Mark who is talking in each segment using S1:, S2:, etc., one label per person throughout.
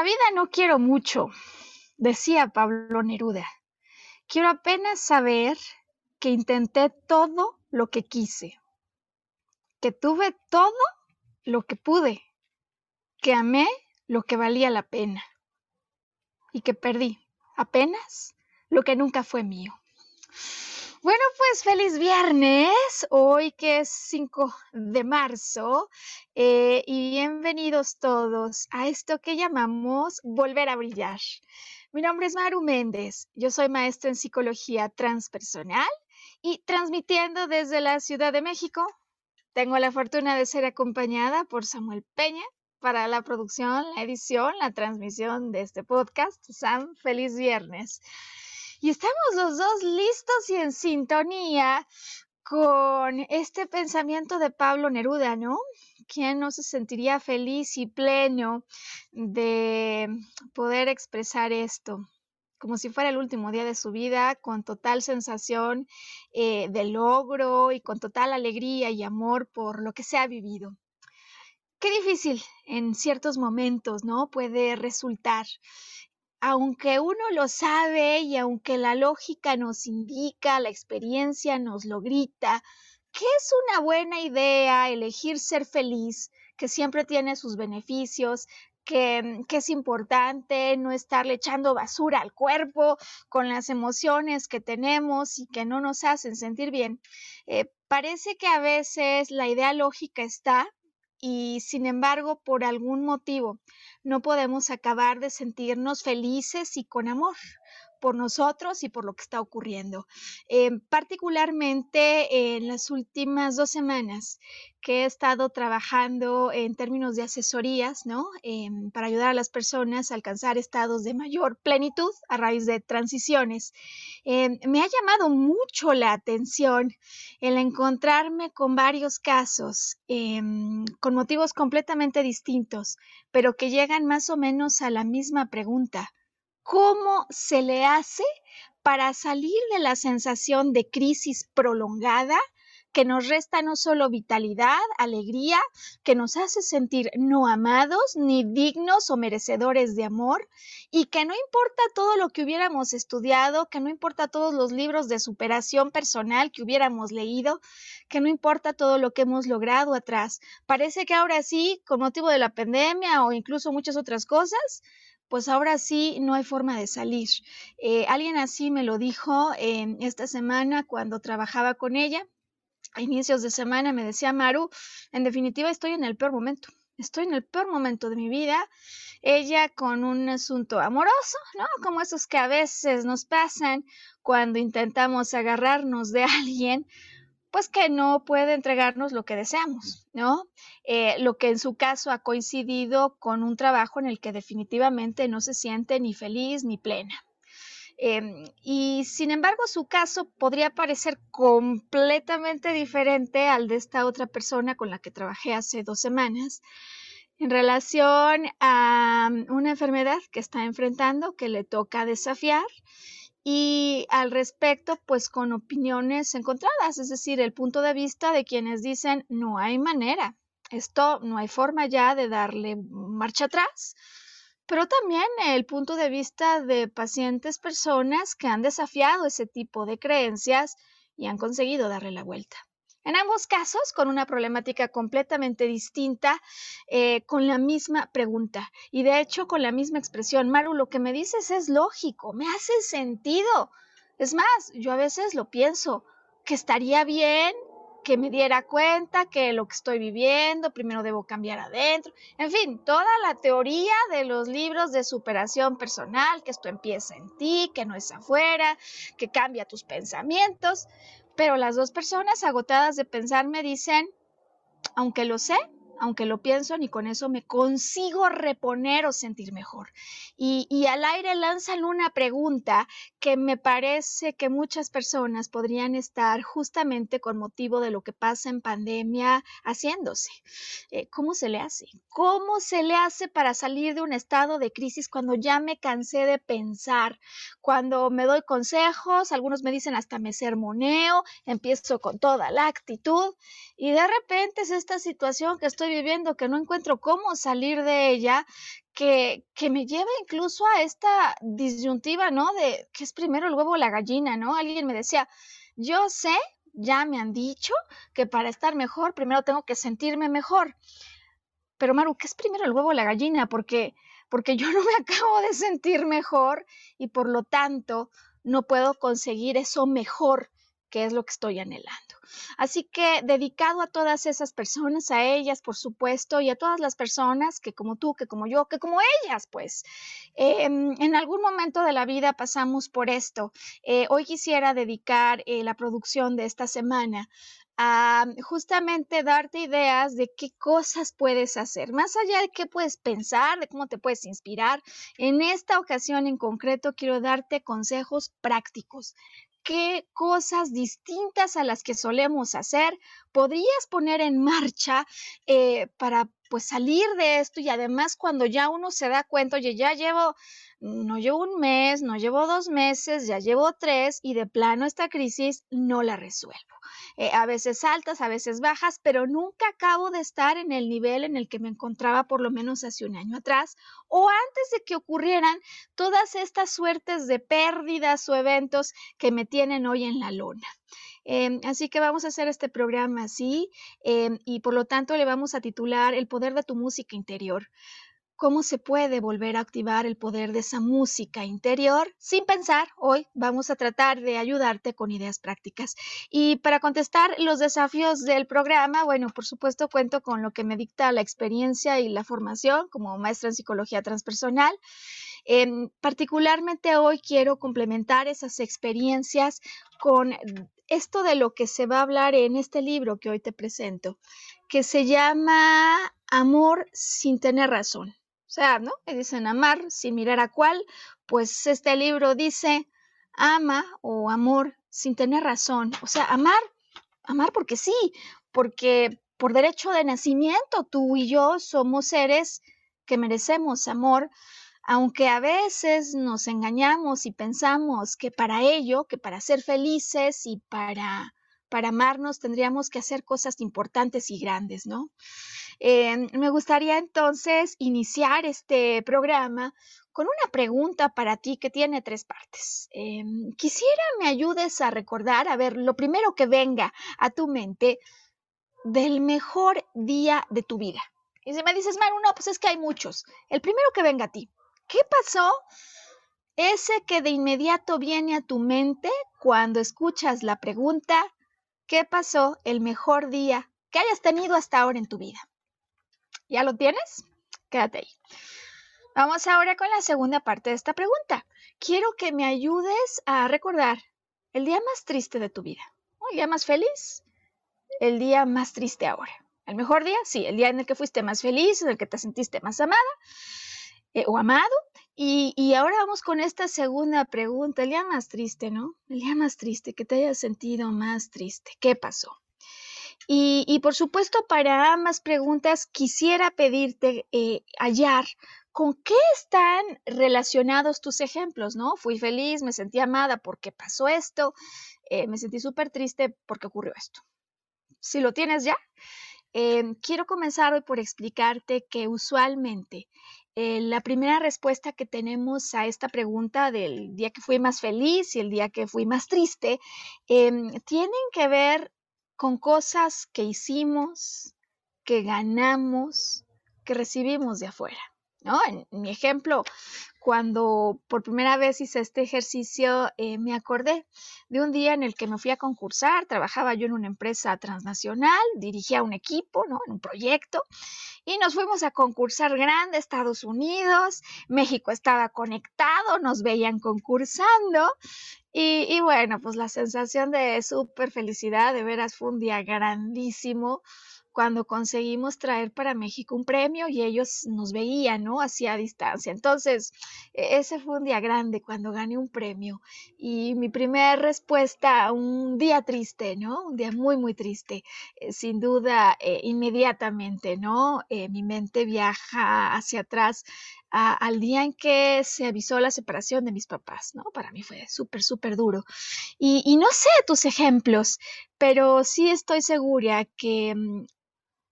S1: La vida no quiero mucho, decía Pablo Neruda. Quiero apenas saber que intenté todo lo que quise, que tuve todo lo que pude, que amé lo que valía la pena y que perdí apenas lo que nunca fue mío. Bueno, pues feliz viernes, hoy que es 5 de marzo, eh, y bienvenidos todos a esto que llamamos Volver a Brillar. Mi nombre es Maru Méndez, yo soy maestra en psicología transpersonal y transmitiendo desde la Ciudad de México. Tengo la fortuna de ser acompañada por Samuel Peña para la producción, la edición, la transmisión de este podcast. Sam, feliz viernes. Y estamos los dos listos y en sintonía con este pensamiento de Pablo Neruda, ¿no? ¿Quién no se sentiría feliz y pleno de poder expresar esto? como si fuera el último día de su vida, con total sensación eh, de logro y con total alegría y amor por lo que se ha vivido. Qué difícil en ciertos momentos, ¿no? Puede resultar aunque uno lo sabe y aunque la lógica nos indica, la experiencia nos lo grita, que es una buena idea elegir ser feliz, que siempre tiene sus beneficios, que, es importante no estarle echando basura al cuerpo con las emociones que tenemos y que no nos hacen sentir bien. Eh, parece que a veces la idea lógica está y sin embargo por algún motivo no podemos acabar de sentirnos felices y con amor por nosotros y por lo que está ocurriendo. Eh, particularmente en las últimas dos semanas que he estado trabajando en términos de asesorías, ¿no? Em, para ayudar a las personas a alcanzar estados de mayor plenitud a raíz de transiciones. Em, me ha llamado mucho la atención el encontrarme con varios casos em, con motivos completamente distintos, pero que llegan más o menos a la misma pregunta cómo se le hace para salir de la sensación de crisis prolongada que nos resta no solo vitalidad, alegría, que nos hace sentir no amados, ni dignos o merecedores de amor, y que no importa todo lo que hubiéramos estudiado, que no importa todos los libros de superación personal que hubiéramos leído, que no importa todo lo que hemos logrado atrás. Parece que ahora sí, con motivo de la pandemia o incluso muchas otras cosas, pues ahora sí no hay forma de salir. Eh, alguien así me lo dijo eh, esta semana cuando trabajaba con ella. A inicios de semana me decía Maru, en definitiva estoy en el peor momento. Estoy en el peor momento de mi vida. Ella con un asunto amoroso, ¿no? Como esos que a veces nos pasan cuando intentamos agarrarnos de alguien pues que no puede entregarnos lo que deseamos, ¿no? Eh, lo que en su caso ha coincidido con un trabajo en el que definitivamente no se siente ni feliz ni plena. Em, y sin embargo, su caso podría parecer completamente diferente al de esta otra persona con la que trabajé hace dos semanas en relación a una enfermedad que está enfrentando, que le toca desafiar y al respecto, pues con opiniones encontradas, es decir, el punto de vista de quienes dicen no hay manera, Esto no hay forma ya de darle marcha atrás, pero también el punto de vista de pacientes, personas que han desafiado ese tipo de creencias y han conseguido darle la vuelta. En ambos casos, con una problemática completamente distinta, eh, con la misma pregunta y de hecho con la misma expresión. Maru, lo que me dices es lógico, me hace sentido. Es más, yo a veces lo pienso, que estaría bien que me diera cuenta que lo que estoy viviendo, primero debo cambiar adentro, en fin, toda la teoría de los libros de superación personal, que esto empieza en ti, que no es afuera, que cambia tus pensamientos, pero las dos personas agotadas de pensar me dicen, aunque lo sé, aunque lo pienso, ni con eso me consigo reponer o sentir mejor. Y, al aire lanzan una pregunta que me parece que muchas personas podrían estar justamente con motivo de lo que pasa en pandemia haciéndose. Eh, ¿Cómo se le hace? ¿Cómo se le hace para salir de un estado de crisis cuando ya me cansé de pensar? Cuando me doy consejos, algunos me dicen hasta me sermoneo, empiezo con toda la actitud y de repente es esta situación que estoy viviendo, que no encuentro cómo salir de ella, que, que, me lleva incluso a esta disyuntiva, ¿no? De qué es primero el huevo o la gallina, ¿no? Alguien me decía, yo sé, ya me han dicho que para estar mejor, primero tengo que sentirme mejor. Pero Maru, ¿qué es primero el huevo o la gallina? Porque, porque yo no me acabo de sentir mejor y por lo tanto no puedo conseguir eso mejor que es lo que estoy anhelando. Así que dedicado a todas esas personas, a ellas, por supuesto, y a todas las personas que como tú, que como yo, que como ellas, pues, em, en algún momento de la vida pasamos por esto. Eh, hoy quisiera dedicar eh, la producción de esta semana a justamente darte ideas de qué cosas puedes hacer, más allá de qué puedes pensar, de cómo te puedes inspirar. En esta ocasión en concreto quiero darte consejos prácticos qué cosas distintas a las que solemos hacer podrías poner en marcha eh, para pues salir de esto y además cuando ya uno se da cuenta, oye, ya llevo, no llevo un mes, no llevo dos meses, ya llevo tres y de plano esta crisis no la resuelvo. Eh, a veces altas, a veces bajas, pero nunca acabo de estar en el nivel en el que me encontraba por lo menos hace un año atrás o antes de que ocurrieran todas estas suertes de pérdidas o eventos que me tienen hoy en la lona. Em, así que vamos a hacer este programa así em, y por lo tanto le vamos a titular El poder de tu música interior cómo se puede volver a activar el poder de esa música interior sin pensar. Hoy vamos a tratar de ayudarte con ideas prácticas. Y para contestar los desafíos del programa, bueno, por supuesto cuento con lo que me dicta la experiencia y la formación como maestra en psicología transpersonal. Em, particularmente hoy quiero complementar esas experiencias con esto de lo que se va a hablar en este libro que hoy te presento, que se llama Amor sin tener razón. O sea, ¿no? Me dicen amar sin mirar a cuál, pues este libro dice ama o amor sin tener razón. O sea, amar, amar porque sí, porque por derecho de nacimiento tú y yo somos seres que merecemos amor, aunque a veces nos engañamos y pensamos que para ello, que para ser felices y para, para amarnos tendríamos que hacer cosas importantes y grandes, ¿no? Eh, me gustaría entonces iniciar este programa con una pregunta para ti que tiene tres partes. Eh, quisiera me ayudes a recordar, a ver, lo primero que venga a tu mente del mejor día de tu vida. Y si me dices, Maru, no, pues es que hay muchos. El primero que venga a ti. ¿Qué pasó? Ese que de inmediato viene a tu mente cuando escuchas la pregunta, ¿qué pasó el mejor día que hayas tenido hasta ahora en tu vida? ¿Ya lo tienes? Quédate ahí. Vamos ahora con la segunda parte de esta pregunta. Quiero que me ayudes a recordar el día más triste de tu vida. ¿El día más feliz? El día más triste ahora. ¿El mejor día? Sí, el día en el que fuiste más feliz, en el que te sentiste más amada eh, o amado. Y, y, ahora vamos con esta segunda pregunta, el día más triste, ¿no? El día más triste, que te hayas sentido más triste. ¿Qué pasó? Y, por supuesto, para ambas preguntas quisiera pedirte eh, hallar con qué están relacionados tus ejemplos, ¿no? Fui feliz, me sentí amada porque pasó esto, eh, me sentí súper triste porque ocurrió esto. Si lo tienes ya, quiero comenzar hoy por explicarte que usualmente eh, la primera respuesta que tenemos a esta pregunta del día que fui más feliz y el día que fui más triste, em, tienen que ver con cosas que hicimos, que ganamos, que recibimos de afuera. ¿No? En, mi ejemplo, cuando por primera vez hice este ejercicio, eh, me acordé de un día en el que me fui a concursar, trabajaba yo en una empresa transnacional, dirigía un equipo, ¿no? En un proyecto, y nos fuimos a concursar grande, Estados Unidos, México estaba conectado, nos veían concursando, y, y bueno, pues la sensación de súper felicidad, de veras fue un día grandísimo, cuando conseguimos traer para México un premio y ellos nos veían, ¿no? Hacia distancia. Entonces, e-, ese fue un día grande cuando gané un premio y mi primera respuesta, un día triste, ¿no? Un día muy, muy triste. Eh, sin duda, eh, inmediatamente, ¿no? Eh, mi mente viaja hacia atrás al día en que se avisó la separación de mis papás, ¿no? Para mí fue súper, súper duro. Y, y, no sé tus ejemplos, pero sí estoy segura que mm,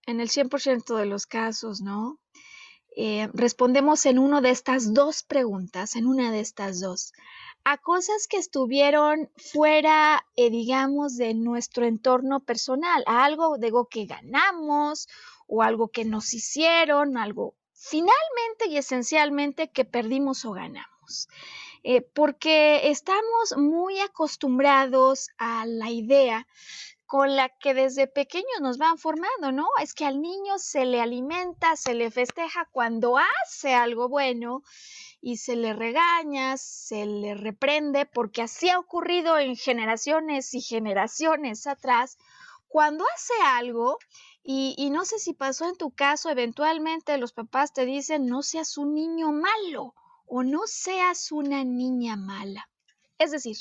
S1: en el 100% de los casos, ¿no? Eh, respondemos en una de estas dos preguntas, en una de estas dos, a cosas que estuvieron fuera, eh, digamos, de nuestro entorno personal, a algo de algo que ganamos o algo que nos hicieron, algo finalmente y esencialmente que perdimos o ganamos. Eh, porque estamos muy acostumbrados a la idea con la que desde pequeños nos van formando, ¿no? Es que al niño se le alimenta, se le festeja cuando hace algo bueno y se le regaña, se le reprende, porque así ha ocurrido en generaciones y generaciones atrás. Cuando hace algo, y, y no sé si pasó en tu caso, eventualmente los papás te dicen, no seas un niño malo o no seas una niña mala. Es decir,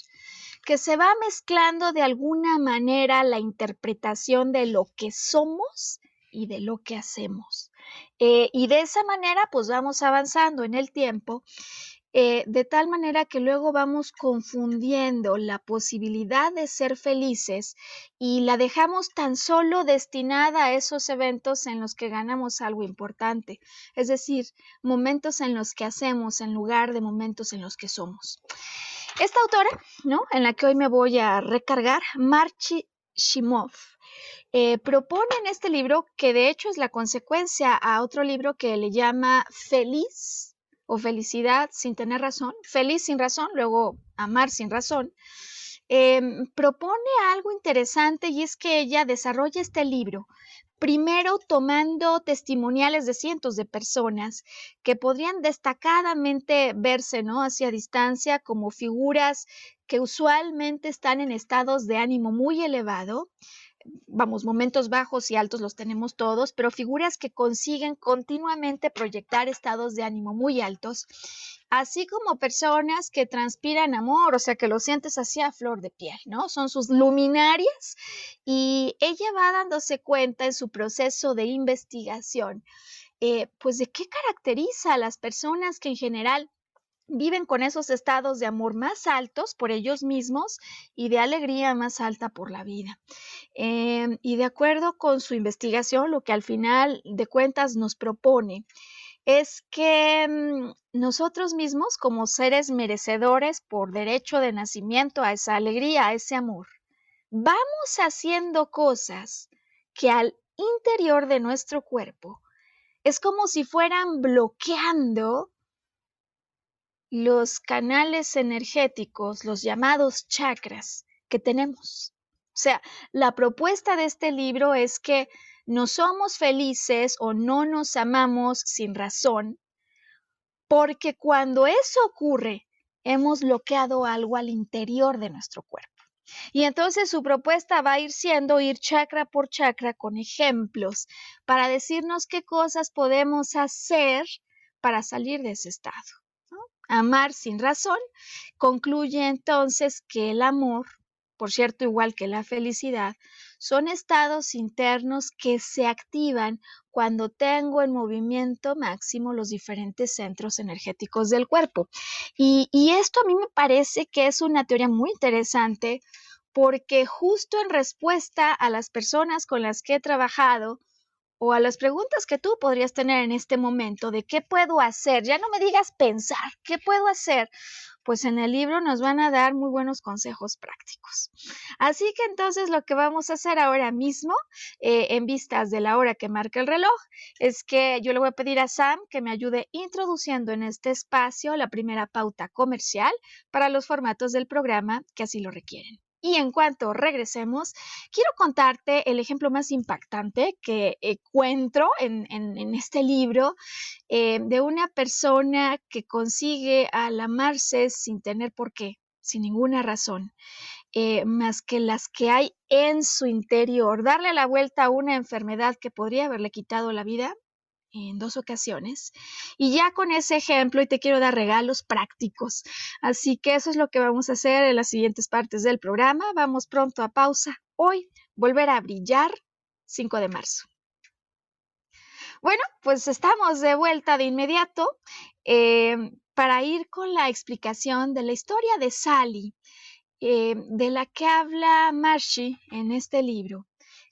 S1: que se va mezclando de alguna manera la interpretación de lo que somos y de lo que hacemos. Eh, y de esa manera, pues vamos avanzando en el tiempo, eh, de tal manera que luego vamos confundiendo la posibilidad de ser felices y la dejamos tan solo destinada a esos eventos en los que ganamos algo importante, es decir, momentos en los que hacemos en lugar de momentos en los que somos. Esta autora, ¿no? En la que hoy me voy a recargar, Marchi Shimov, eh, propone en este libro, que de hecho es la consecuencia a otro libro que le llama Feliz o Felicidad sin tener razón, Feliz sin razón, luego Amar sin razón, em, propone algo interesante y es que ella desarrolla este libro primero tomando testimoniales de cientos de personas que podrían destacadamente verse, ¿no? Hacia distancia como figuras que usualmente están en estados de ánimo muy elevado, vamos, momentos bajos y altos los tenemos todos, pero figuras que consiguen continuamente proyectar estados de ánimo muy altos, así como personas que transpiran amor, o sea, que lo sientes así a flor de piel, ¿no? Son sus luminarias y ella va dándose cuenta en su proceso de investigación, eh, pues de qué caracteriza a las personas que en general viven con esos estados de amor más altos por ellos mismos y de alegría más alta por la vida. Em, y de acuerdo con su investigación, lo que al final de cuentas nos propone es que mm, nosotros mismos, como seres merecedores por derecho de nacimiento a esa alegría, a ese amor, vamos haciendo cosas que al interior de nuestro cuerpo es como si fueran bloqueando los canales energéticos, los llamados chakras que tenemos. O sea, la propuesta de este libro es que no somos felices o no nos amamos sin razón, porque cuando eso ocurre, hemos bloqueado algo al interior de nuestro cuerpo. Y entonces su propuesta va a ir siendo ir chakra por chakra con ejemplos para decirnos qué cosas podemos hacer para salir de ese estado amar sin razón, concluye entonces que el amor, por cierto, igual que la felicidad, son estados internos que se activan cuando tengo en movimiento máximo los diferentes centros energéticos del cuerpo. Y, esto a mí me parece que es una teoría muy interesante porque justo en respuesta a las personas con las que he trabajado, o a las preguntas que tú podrías tener en este momento de qué puedo hacer. Ya no me digas pensar, ¿qué puedo hacer? Pues en el libro nos van a dar muy buenos consejos prácticos. Así que entonces lo que vamos a hacer ahora mismo, eh, en vistas de la hora que marca el reloj, es que yo le voy a pedir a Sam que me ayude introduciendo en este espacio la primera pauta comercial para los formatos del programa que así lo requieren. Y en cuanto regresemos, quiero contarte el ejemplo más impactante que encuentro en, este libro eh, de una persona que consigue al amarse sin tener por qué, sin ninguna razón, eh, más que las que hay en su interior, darle la vuelta a una enfermedad que podría haberle quitado la vida en dos ocasiones. Y ya con ese ejemplo, y te quiero dar regalos prácticos. Así que eso es lo que vamos a hacer en las siguientes partes del programa. Vamos pronto a pausa. Hoy, volver a brillar, 5 de marzo. Bueno, pues estamos de vuelta de inmediato eh, para ir con la explicación de la historia de Sally, eh, de la que habla Marshy en este libro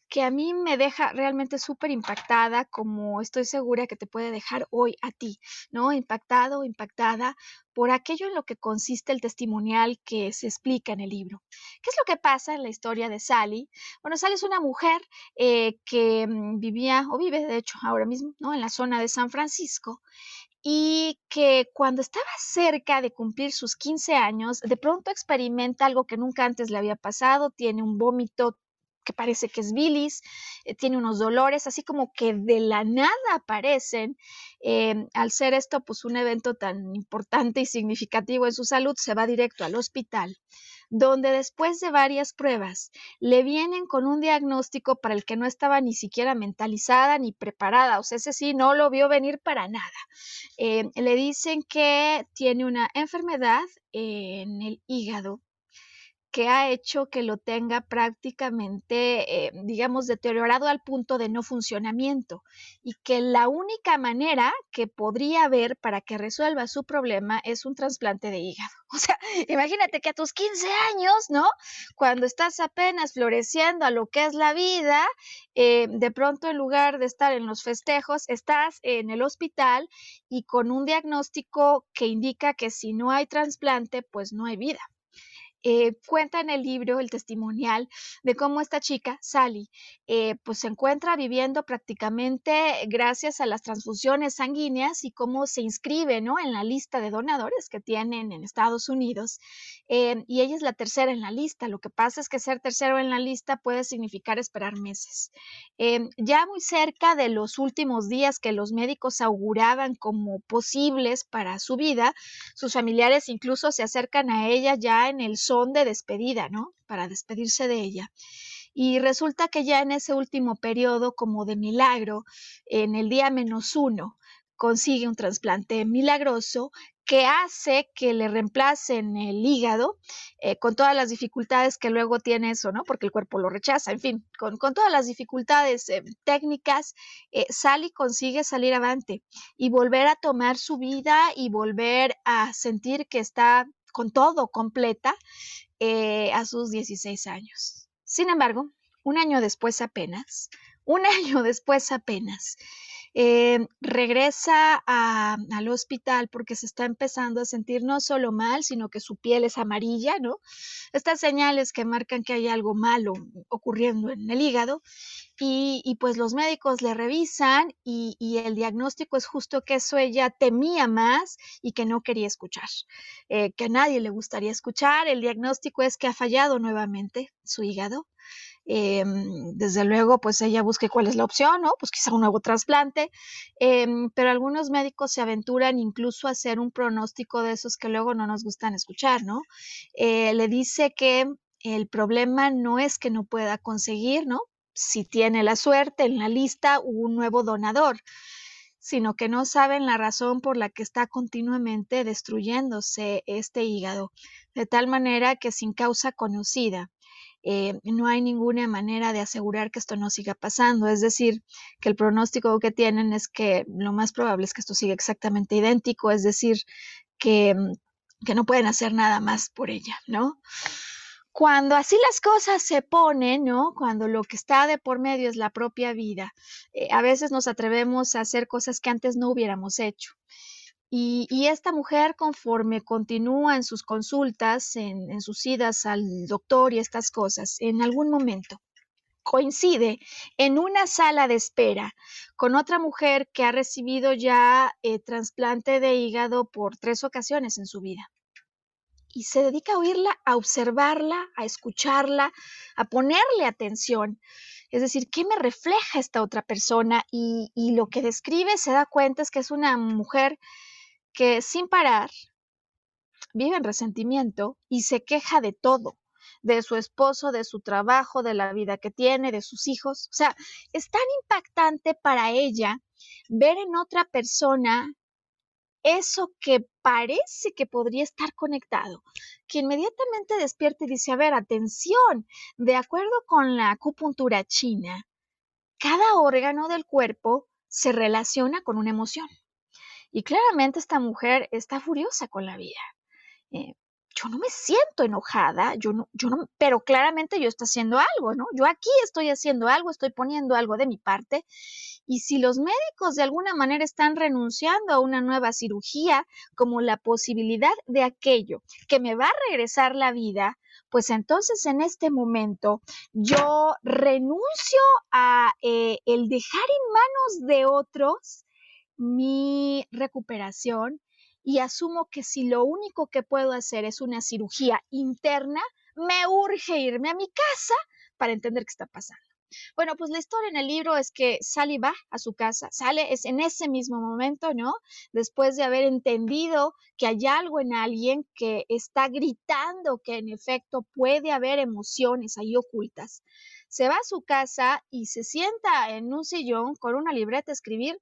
S1: que a mí me deja realmente súper impactada, como estoy segura que te puede dejar hoy a ti, ¿no? Impactado, impactada por aquello en lo que consiste el testimonial que se explica en el libro. ¿Qué es lo que pasa en la historia de Sally? Bueno, Sally es una mujer eh, que mm, vivía, o vive de hecho ahora mismo, ¿no? En la zona de San Francisco y que cuando estaba cerca de cumplir sus 15 años, de pronto experimenta algo que nunca antes le había pasado, tiene un vómito que parece que es bilis, eh, tiene unos dolores, así como que de la nada aparecen. Em, al ser esto, pues un evento tan importante y significativo en su salud, se va directo al hospital, donde después de varias pruebas le vienen con un diagnóstico para el que no estaba ni siquiera mentalizada ni preparada, o sea, ese sí no lo vio venir para nada. Em, le dicen que tiene una enfermedad en el hígado que ha hecho que lo tenga prácticamente, eh, digamos, deteriorado al punto de no funcionamiento y que la única manera que podría haber para que resuelva su problema es un trasplante de hígado. O sea, imagínate que a tus 15 años, ¿no? Cuando estás apenas floreciendo a lo que es la vida, eh, de pronto en lugar de estar en los festejos, estás en el hospital y con un diagnóstico que indica que si no hay trasplante, pues no hay vida. Eh, cuenta en el libro el testimonial de cómo esta chica, Sally, eh, pues se encuentra viviendo prácticamente gracias a las transfusiones sanguíneas y cómo se inscribe ¿no? en la lista de donadores que tienen en Estados Unidos. Eh, y ella es la tercera en la lista. Lo que pasa es que ser tercero en la lista puede significar esperar meses. ya muy cerca de los últimos días que los médicos auguraban como posibles para su vida, sus familiares incluso se acercan a ella ya en el de despedida, ¿no? Para despedirse de ella. Y resulta que ya en ese último periodo, como de milagro, en el día menos uno, consigue un trasplante milagroso que hace que le reemplacen el hígado eh, con todas las dificultades que luego tiene eso, ¿no? Porque el cuerpo lo rechaza, en fin, con, todas las dificultades eh, técnicas, eh, Sally consigue salir avante y volver a tomar su vida y volver a sentir que está con todo completa eh, a sus 16 años. Sin embargo, un año después apenas, un año después apenas, eh, regresa al hospital porque se está empezando a sentir no solo mal, sino que su piel es amarilla, ¿no? Estas señales que marcan que hay algo malo ocurriendo en el hígado y, pues los médicos le revisan y, el diagnóstico es justo que eso ella temía más y que no quería escuchar, eh, que a nadie le gustaría escuchar. El diagnóstico es que ha fallado nuevamente su hígado. Em, desde luego, pues ella busque cuál es la opción, ¿no? Pues quizá un nuevo trasplante, em, pero algunos médicos se aventuran incluso a hacer un pronóstico de esos que luego no nos gustan escuchar, ¿no? Eh, le dice que el problema no es que no pueda conseguir, ¿no? si tiene la suerte en la lista un nuevo donador, sino que no saben la razón por la que está continuamente destruyéndose este hígado, de tal manera que sin causa conocida. Eh, no hay ninguna manera de asegurar que esto no siga pasando. Es decir, que el pronóstico que tienen es que lo más probable es que esto siga exactamente idéntico, es decir, que, que no pueden hacer nada más por ella, ¿no? cuando así las cosas se ponen, ¿no? Cuando lo que está de por medio es la propia vida, eh, a veces nos atrevemos a hacer cosas que antes no hubiéramos hecho. Y, esta mujer, conforme continúa en sus consultas, en, sus idas al doctor y estas cosas, en algún momento coincide en una sala de espera con otra mujer que ha recibido ya eh, trasplante de hígado por tres ocasiones en su vida. Y se dedica a oírla, a observarla, a escucharla, a ponerle atención. Es decir, ¿qué me refleja esta otra persona? Y, y lo que describe se da cuenta es que es una mujer que sin parar vive en resentimiento y se queja de todo de su esposo, de su trabajo, de la vida que tiene, de sus hijos. O sea, es tan impactante para ella ver en otra persona eso que parece que podría estar conectado, que inmediatamente despierta y dice, a ver, atención, de acuerdo con la acupuntura china, cada órgano del cuerpo se relaciona con una emoción. Y claramente esta mujer está furiosa con la vida. Eh, yo no me siento enojada, yo no, yo no, pero claramente yo estoy haciendo algo, ¿no? Yo aquí estoy haciendo algo, estoy poniendo algo de mi parte. Y si los médicos de alguna manera están renunciando a una nueva cirugía como la posibilidad de aquello que me va a regresar la vida, pues entonces en este momento yo renuncio a eh, el dejar en manos de otros mi recuperación y asumo que si lo único que puedo hacer es una cirugía interna, me urge irme a mi casa para entender qué está pasando. Bueno, pues la historia en el libro es que Sally va a su casa, sale es en ese mismo momento, ¿no? Después de haber entendido que hay algo en alguien que está gritando que en efecto puede haber emociones ahí ocultas. Se va a su casa y se sienta en un sillón con una libreta a escribir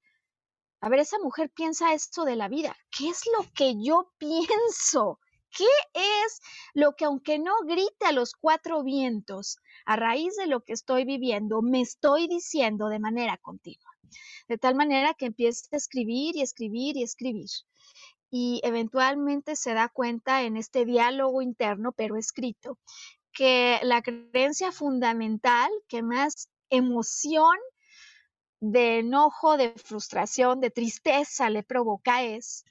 S1: a ver, esa mujer piensa esto de la vida. ¿Qué es lo que yo pienso? ¿Qué es lo que aunque no grite a los cuatro vientos, a raíz de lo que estoy viviendo, me estoy diciendo de manera continua? De tal manera que empieza a escribir y escribir y escribir. Y eventualmente se da cuenta en este diálogo interno, pero escrito, que la creencia fundamental que más emoción de enojo, de frustración, de tristeza le provoca es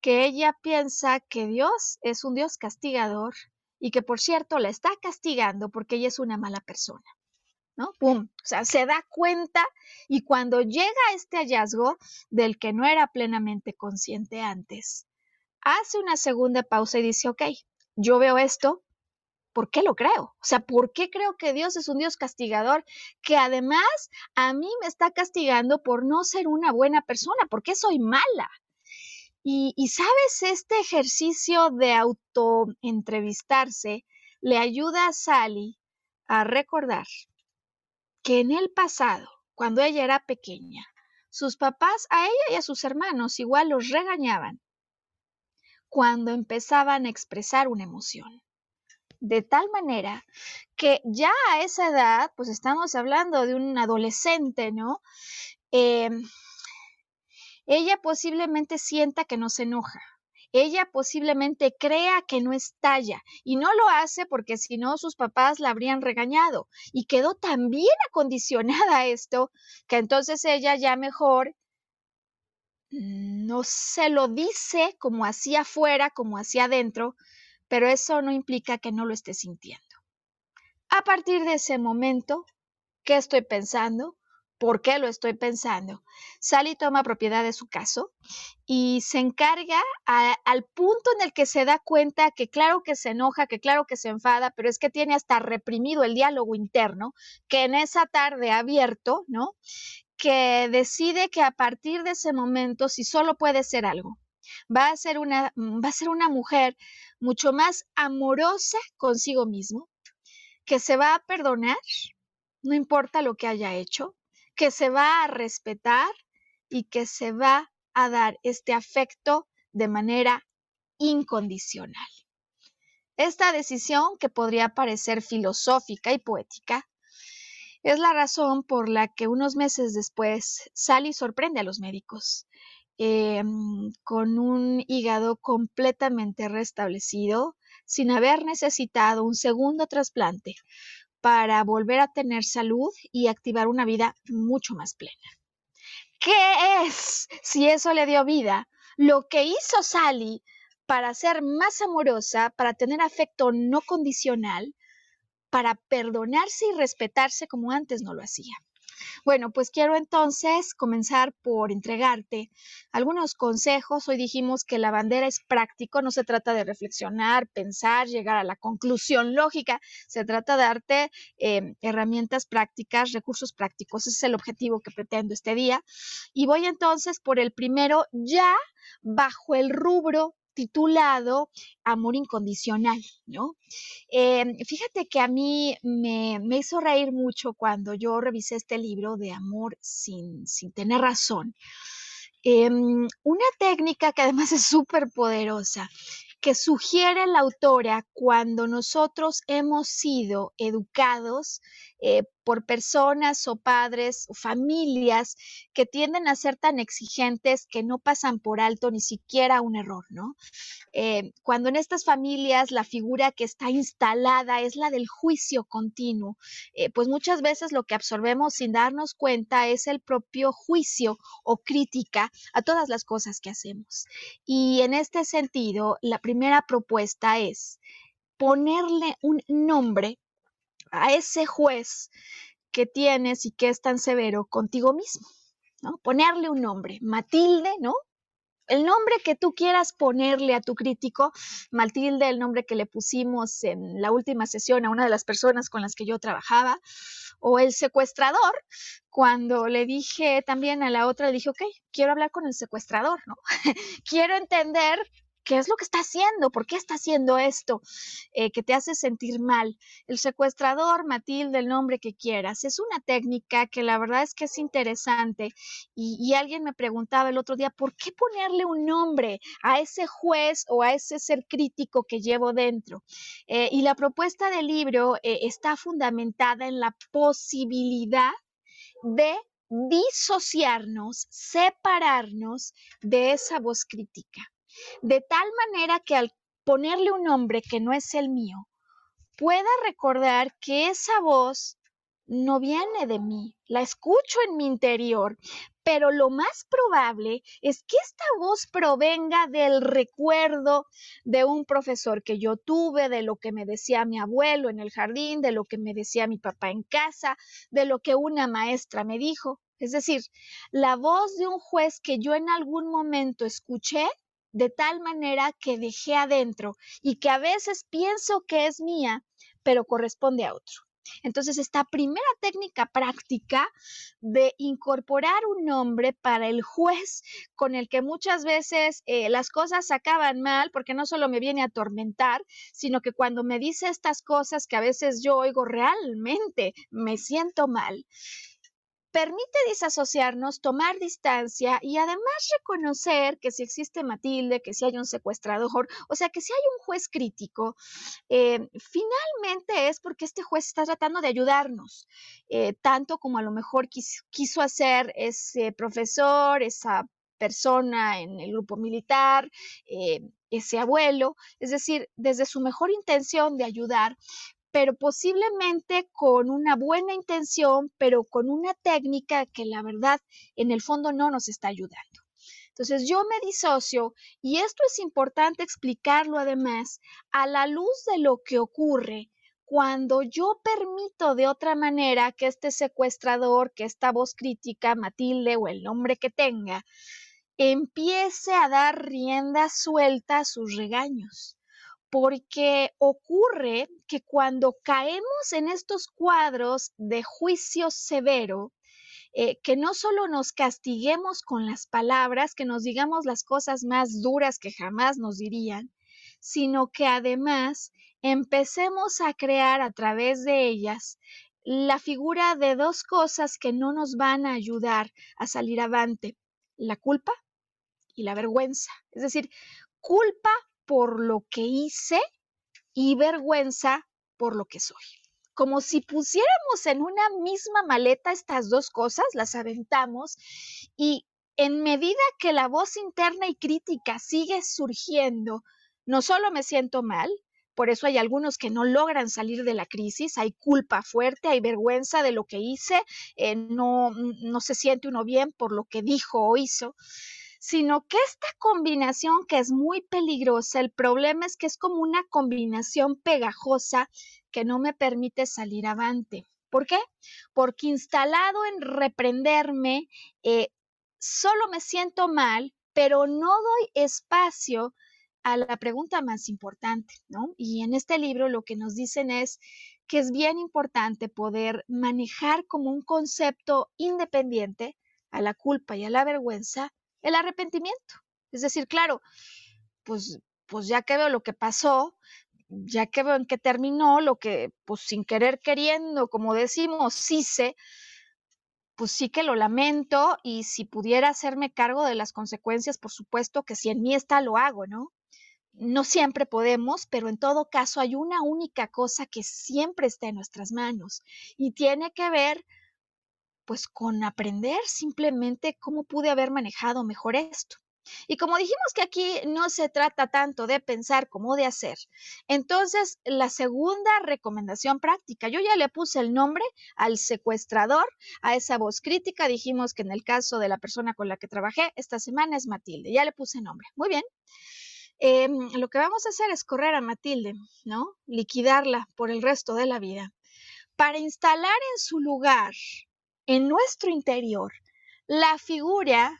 S1: que ella piensa que Dios es un Dios castigador y que por cierto la está castigando porque ella es una mala persona. ¿No? ¡Pum! O sea, se da cuenta y cuando llega a este hallazgo del que no era plenamente consciente antes, hace una segunda pausa y dice, ok, yo veo esto, ¿por qué lo creo? O sea, ¿por qué creo que Dios es un Dios castigador que además a mí me está castigando por no ser una buena persona? ¿Por qué soy mala? Y, sabes, este ejercicio de autoentrevistarse le ayuda a Sally a recordar que en el pasado, cuando ella era pequeña, sus papás a ella y a sus hermanos igual los regañaban cuando empezaban a expresar una emoción de tal manera que ya a esa edad, pues estamos hablando de un adolescente, ¿no? Em, ella posiblemente sienta que no se enoja. Ella posiblemente crea que no estalla y no lo hace porque si no sus papás la habrían regañado y quedó tan bien acondicionada a esto que entonces ella ya mejor no se lo dice como hacia afuera, como hacia adentro, pero eso no implica que no lo esté sintiendo. A partir de ese momento, ¿qué estoy pensando? ¿Por qué lo estoy pensando? Sally toma propiedad de su caso y se encarga al punto en el que se da cuenta que claro que se enoja, que claro que se enfada, pero es que tiene hasta reprimido el diálogo interno, que en esa tarde abierto, ¿no? Que decide que a partir de ese momento, si solo puede ser algo, va a ser una, va a ser una mujer mucho más amorosa consigo mismo, que se va a perdonar, no importa lo que haya hecho, que se va a respetar y que se va a dar este afecto de manera incondicional. Esta decisión, que podría parecer filosófica y poética, es la razón por la que unos meses después Sally sorprende a los médicos Em, con un hígado completamente restablecido, sin haber necesitado un segundo trasplante para volver a tener salud y activar una vida mucho más plena. ¿Qué es, si eso le dio vida, lo que hizo Sally para ser más amorosa, para tener afecto no condicional, para perdonarse y respetarse como antes no lo hacía? Bueno, pues quiero entonces comenzar por entregarte algunos consejos. Hoy dijimos que la bandera es práctico, no se trata de reflexionar, pensar, llegar a la conclusión lógica, se trata de darte em, herramientas prácticas, recursos prácticos. Ese es el objetivo que pretendo este día. Y voy entonces por el primero, ya bajo el rubro titulado Amor Incondicional, ¿no? Em, fíjate que a mí me, hizo reír mucho cuando yo revisé este libro de Amor sin, sin tener razón. Em, una técnica que además es súper poderosa, que sugiere la autora cuando nosotros hemos sido educados eh, por personas o padres o familias que tienden a ser tan exigentes que no pasan por alto ni siquiera un error, ¿no? Eh, cuando en estas familias la figura que está instalada es la del juicio continuo, eh, pues muchas veces lo que absorbemos sin darnos cuenta es el propio juicio o crítica a todas las cosas que hacemos. Y en este sentido, la primera propuesta es ponerle un nombre a ese juez que tienes y que es tan severo contigo mismo, ¿no? Ponerle un nombre, Matilde, ¿no? El nombre que tú quieras ponerle a tu crítico, Matilde, el nombre que le pusimos en la última sesión a una de las personas con las que yo trabajaba, o el secuestrador, cuando le dije también a la otra, le dije, ok, quiero hablar con el secuestrador, ¿no? quiero entender qué es lo que está haciendo, por qué está haciendo esto eh, que te hace sentir mal. El secuestrador, Matilde, el nombre que quieras, es una técnica que la verdad es que es interesante. Y, alguien me preguntaba el otro día, ¿por qué ponerle un nombre a ese juez o a ese ser crítico que llevo dentro? Eh, y la propuesta del libro eh, está fundamentada en la posibilidad de disociarnos, separarnos de esa voz crítica de tal manera que al ponerle un nombre que no es el mío, pueda recordar que esa voz no viene de mí, la escucho en mi interior, pero lo más probable es que esta voz provenga del recuerdo de un profesor que yo tuve, de lo que me decía mi abuelo en el jardín, de lo que me decía mi papá en casa, de lo que una maestra me dijo. Es decir, la voz de un juez que yo en algún momento escuché de tal manera que dejé adentro y que a veces pienso que es mía, pero corresponde a otro. Entonces, esta primera técnica práctica de incorporar un nombre para el juez con el que muchas veces eh, las cosas acaban mal, porque no solo me viene a atormentar, sino que cuando me dice estas cosas que a veces yo oigo realmente me siento mal, permite disasociarnos, tomar distancia y además reconocer que si existe Matilde, que si hay un secuestrador, o sea, que si hay un juez crítico, eh, finalmente es porque este juez está tratando de ayudarnos, eh, tanto como a lo mejor quiso, hacer ese profesor, esa persona en el grupo militar, eh, ese abuelo, es decir, desde su mejor intención de ayudar, pero posiblemente con una buena intención, pero con una técnica que la verdad en el fondo no nos está ayudando. Entonces yo me disocio y esto es importante explicarlo además a la luz de lo que ocurre cuando yo permito de otra manera que este secuestrador, que esta voz crítica, Matilde o el nombre que tenga, empiece a dar rienda suelta a sus regaños porque ocurre que cuando caemos en estos cuadros de juicio severo, eh, que no solo nos castiguemos con las palabras, que nos digamos las cosas más duras que jamás nos dirían, sino que además empecemos a crear a través de ellas la figura de dos cosas que no nos van a ayudar a salir avante, la culpa y la vergüenza. Es decir, culpa por lo que hice y vergüenza por lo que soy. Como si pusiéramos en una misma maleta estas dos cosas, las aventamos y en medida que la voz interna y crítica sigue surgiendo, no solo me siento mal, por eso hay algunos que no logran salir de la crisis, hay culpa fuerte, hay vergüenza de lo que hice, eh, no, no se siente uno bien por lo que dijo o hizo sino que esta combinación que es muy peligrosa, el problema es que es como una combinación pegajosa que no me permite salir avante. ¿Por qué? Porque instalado en reprenderme, eh, solo me siento mal, pero no doy espacio a la pregunta más importante, ¿no? Y en este libro lo que nos dicen es que es bien importante poder manejar como un concepto independiente a la culpa y a la vergüenza el arrepentimiento. Es decir, claro, pues, pues ya que veo lo que pasó, ya que veo en qué terminó, lo que, pues sin querer queriendo, como decimos, hice, pues sí que lo lamento y si pudiera hacerme cargo de las consecuencias, por supuesto que si en mí está, lo hago, ¿no? No siempre podemos, pero en todo caso hay una única cosa que siempre está en nuestras manos y tiene que ver pues con aprender simplemente cómo pude haber manejado mejor esto. Y como dijimos que aquí no se trata tanto de pensar como de hacer, entonces la segunda recomendación práctica, yo ya le puse el nombre al secuestrador, a esa voz crítica, dijimos que en el caso de la persona con la que trabajé esta semana es Matilde, ya le puse nombre. Muy bien. Em, lo que vamos a hacer es correr a Matilde, ¿no? Liquidarla por el resto de la vida, para instalar en su lugar en nuestro interior la figura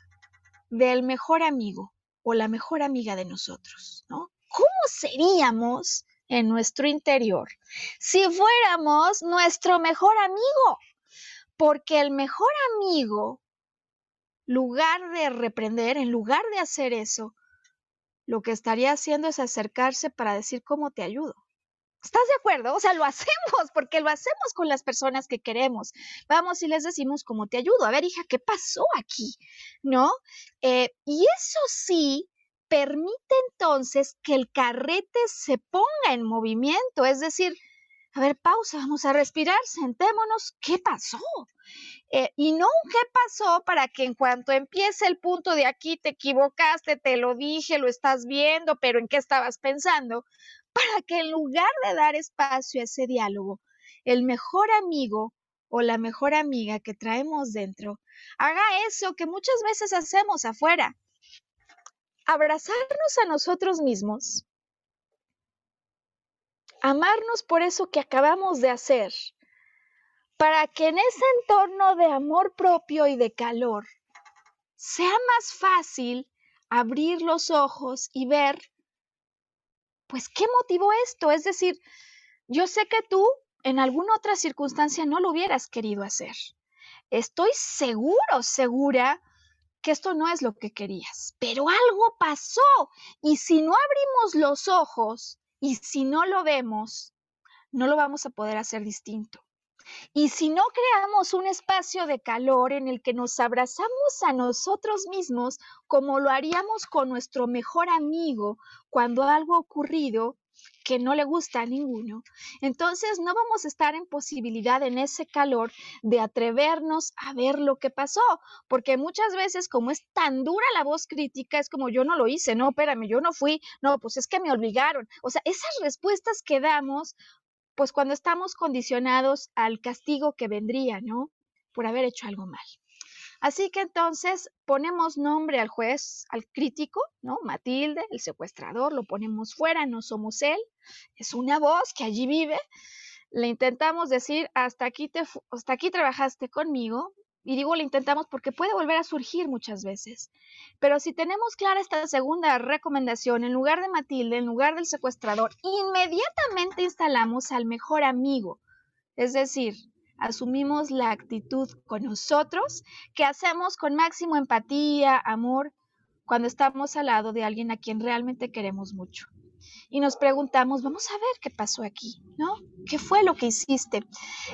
S1: del mejor amigo o la mejor amiga de nosotros, ¿no? ¿Cómo seríamos en nuestro interior si fuéramos nuestro mejor amigo? Porque el mejor amigo, lugar de reprender, en lugar de hacer eso, lo que estaría haciendo es acercarse para decir cómo te ayudo. ¿Estás de acuerdo? O sea, lo hacemos porque lo hacemos con las personas que queremos. Vamos y les decimos cómo te ayudo. A ver, hija, ¿qué pasó aquí? ¿No? Eh, y eso sí permite entonces que el carrete se ponga en movimiento. Es decir, a ver, pausa, vamos a respirar, sentémonos. ¿Qué pasó? Eh, y no qué pasó para que en cuanto empiece el punto de aquí te equivocaste, te lo dije, lo estás viendo, pero ¿en qué estabas pensando? Para que en lugar de dar espacio a ese diálogo, el mejor amigo o la mejor amiga que traemos dentro haga eso que muchas veces hacemos afuera, abrazarnos a nosotros mismos, amarnos por eso que acabamos de hacer, para que en ese entorno de amor propio y de calor sea más fácil abrir los ojos y ver pues, ¿qué motivó esto? Es decir, yo sé que tú en alguna otra circunstancia no lo hubieras querido hacer. Estoy seguro, segura que esto no es lo que querías, pero algo pasó y si no abrimos los ojos y si no lo vemos, no lo vamos a poder hacer distinto. Y si no creamos un espacio de calor en el que nos abrazamos a nosotros mismos como lo haríamos con nuestro mejor amigo cuando algo ha ocurrido que no le gusta a ninguno, entonces no vamos a estar en posibilidad en ese calor de atrevernos a ver lo que pasó, porque muchas veces como es tan dura la voz crítica, es como yo no lo hice, no, espérame, yo no fui, no, pues es que me obligaron. O sea, esas respuestas que damos pues cuando estamos condicionados al castigo que vendría, ¿no? Por haber hecho algo mal. Así que entonces ponemos nombre al juez, al crítico, ¿no? Matilde, el secuestrador, lo ponemos fuera, no somos él, es una voz que allí vive. Le intentamos decir, hasta aquí, te, hasta aquí trabajaste conmigo, y digo, lo intentamos porque puede volver a surgir muchas veces. Pero si tenemos clara esta segunda recomendación, en lugar de Matilde, en lugar del secuestrador, inmediatamente instalamos al mejor amigo. Es decir, asumimos la actitud con nosotros que hacemos con máximo empatía, amor, cuando estamos al lado de alguien a quien realmente queremos mucho y nos preguntamos, vamos a ver qué pasó aquí, ¿no? ¿Qué fue lo que hiciste?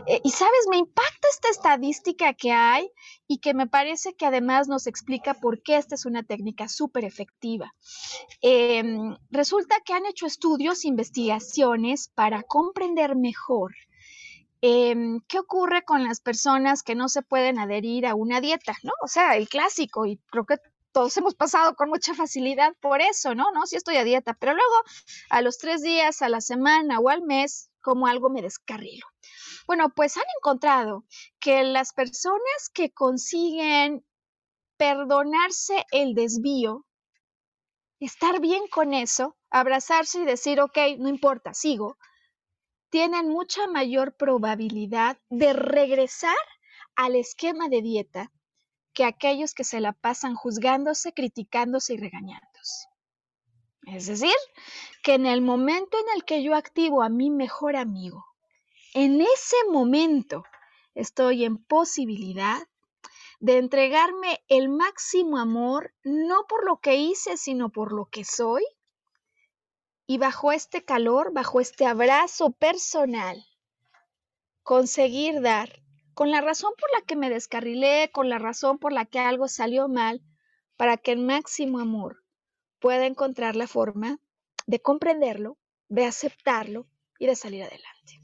S1: Eh, y sabes, me impacta esta estadística que hay y que me parece que además nos explica por qué esta es una técnica súper efectiva. Em, resulta que han hecho estudios, investigaciones para comprender mejor em, ¿qué ocurre con las personas que no se pueden adherir a una dieta? ¿no? O sea, el clásico, y creo que todos hemos pasado con mucha facilidad por eso, ¿no? No, si estoy a dieta, pero luego a los tres días, a la semana o al mes, como algo me descarrilo. Bueno, pues han encontrado que las personas que consiguen perdonarse el desvío, estar bien con eso, abrazarse y decir, ok, no importa, sigo, tienen mucha mayor probabilidad de regresar al esquema de dieta que aquellos que se la pasan juzgándose, criticándose y regañándose. Es decir, que en el momento en el que yo activo a mi mejor amigo, en ese momento estoy en posibilidad de entregarme el máximo amor, no por lo que hice, sino por lo que soy. Y bajo este calor, bajo este abrazo personal, conseguir dar con la razón por la que me descarrilé, con la razón por la que algo salió mal, para que el máximo amor pueda encontrar la forma de comprenderlo, de aceptarlo y de salir adelante.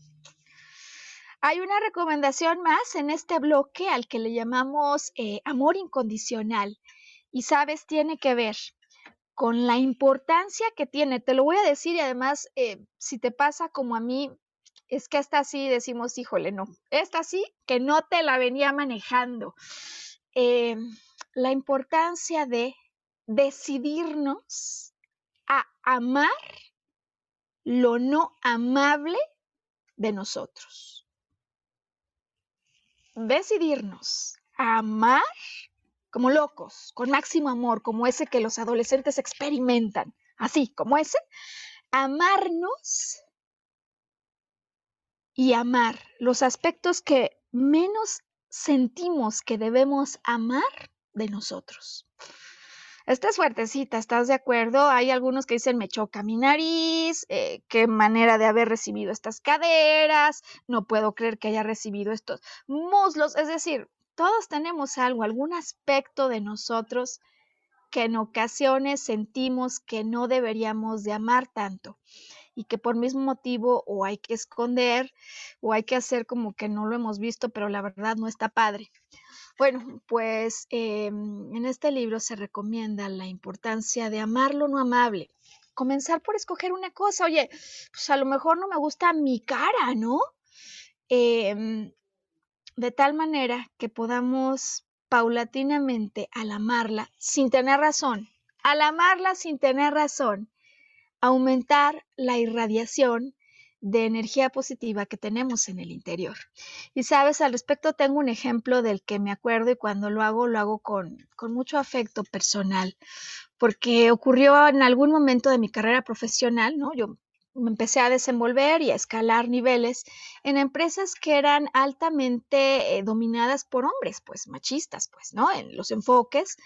S1: Hay una recomendación más en este bloque al que le llamamos eh, amor incondicional y sabes, tiene que ver con la importancia que tiene. Te lo voy a decir y además, eh, si te pasa como a mí, es que esta sí decimos, híjole, no, esta sí que no te la venía manejando. Eh, la importancia de decidirnos a amar lo no amable de nosotros. Decidirnos a amar como locos, con máximo amor, como ese que los adolescentes experimentan, así como ese, amarnos y amar los aspectos que menos sentimos que debemos amar de nosotros. Esta es fuertecita, ¿estás de acuerdo? Hay algunos que dicen me choca mi nariz, eh, qué manera de haber recibido estas caderas, no puedo creer que haya recibido estos muslos, es decir, todos tenemos algo, algún aspecto de nosotros que en ocasiones sentimos que no deberíamos de amar tanto y que por mismo motivo o hay que esconder o hay que hacer como que no lo hemos visto, pero la verdad no está padre. Bueno, pues em, en este libro se recomienda la importancia de amar lo no amable. Comenzar por escoger una cosa, oye, pues a lo mejor no me gusta mi cara, ¿no? Em, de tal manera que podamos paulatinamente al amarla sin tener razón, al amarla sin tener razón, aumentar la irradiación de energía positiva que tenemos en el interior. Y sabes, al respecto tengo un ejemplo del que me acuerdo y cuando lo hago, lo hago con, con mucho afecto personal, porque ocurrió en algún momento de mi carrera profesional, ¿no? Yo me empecé a desenvolver y a escalar niveles en empresas que eran altamente eh, dominadas por hombres, pues machistas, pues, ¿no? En los enfoques.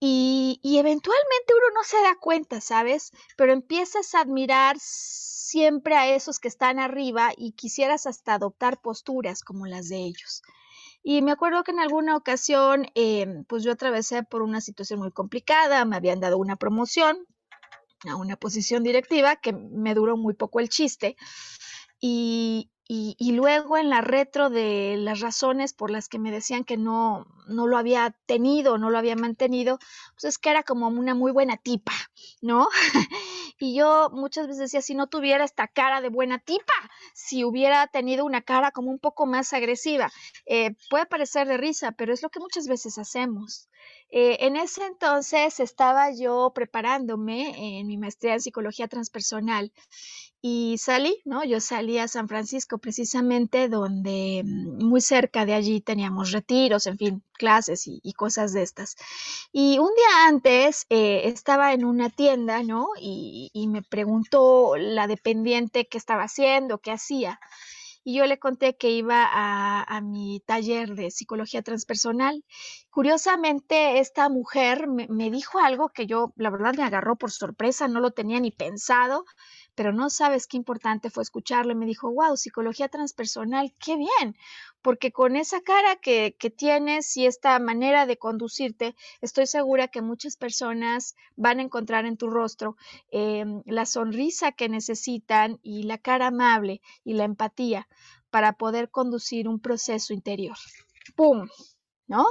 S1: Y, y, eventualmente uno no se da cuenta, ¿sabes? Pero empiezas a admirar siempre a esos que están arriba y quisieras hasta adoptar posturas como las de ellos. Y me acuerdo que en alguna ocasión, em, pues yo atravesé por una situación muy complicada, me habían dado una promoción a una posición directiva que me duró muy poco el chiste. Y, y, luego en la retro de las razones por las que me decían que no, no lo había tenido, no lo había mantenido, pues es que era como una muy buena tipa, ¿no? y yo muchas veces decía, si no tuviera esta cara de buena tipa, si hubiera tenido una cara como un poco más agresiva, eh, puede parecer de risa, pero es lo que muchas veces hacemos. Eh, en ese entonces estaba yo preparándome en mi maestría en psicología transpersonal y salí, ¿no? Yo salí a San Francisco precisamente donde mm, muy cerca de allí teníamos retiros, en fin, clases y, cosas de estas. Y un día antes eh, estaba en una tienda, ¿no? Y, y me preguntó la dependiente qué estaba haciendo, qué hacía y yo le conté que iba a, mi taller de psicología transpersonal. Curiosamente, esta mujer me, me, dijo algo que yo, la verdad, me agarró por sorpresa, no lo tenía ni pensado pero no sabes qué importante fue escucharlo. Y me dijo, wow, psicología transpersonal, qué bien, porque con esa cara que, tienes y esta manera de conducirte, estoy segura que muchas personas van a encontrar en tu rostro em, la sonrisa que necesitan y la cara amable y la empatía para poder conducir un proceso interior. ¡Pum! ¿No?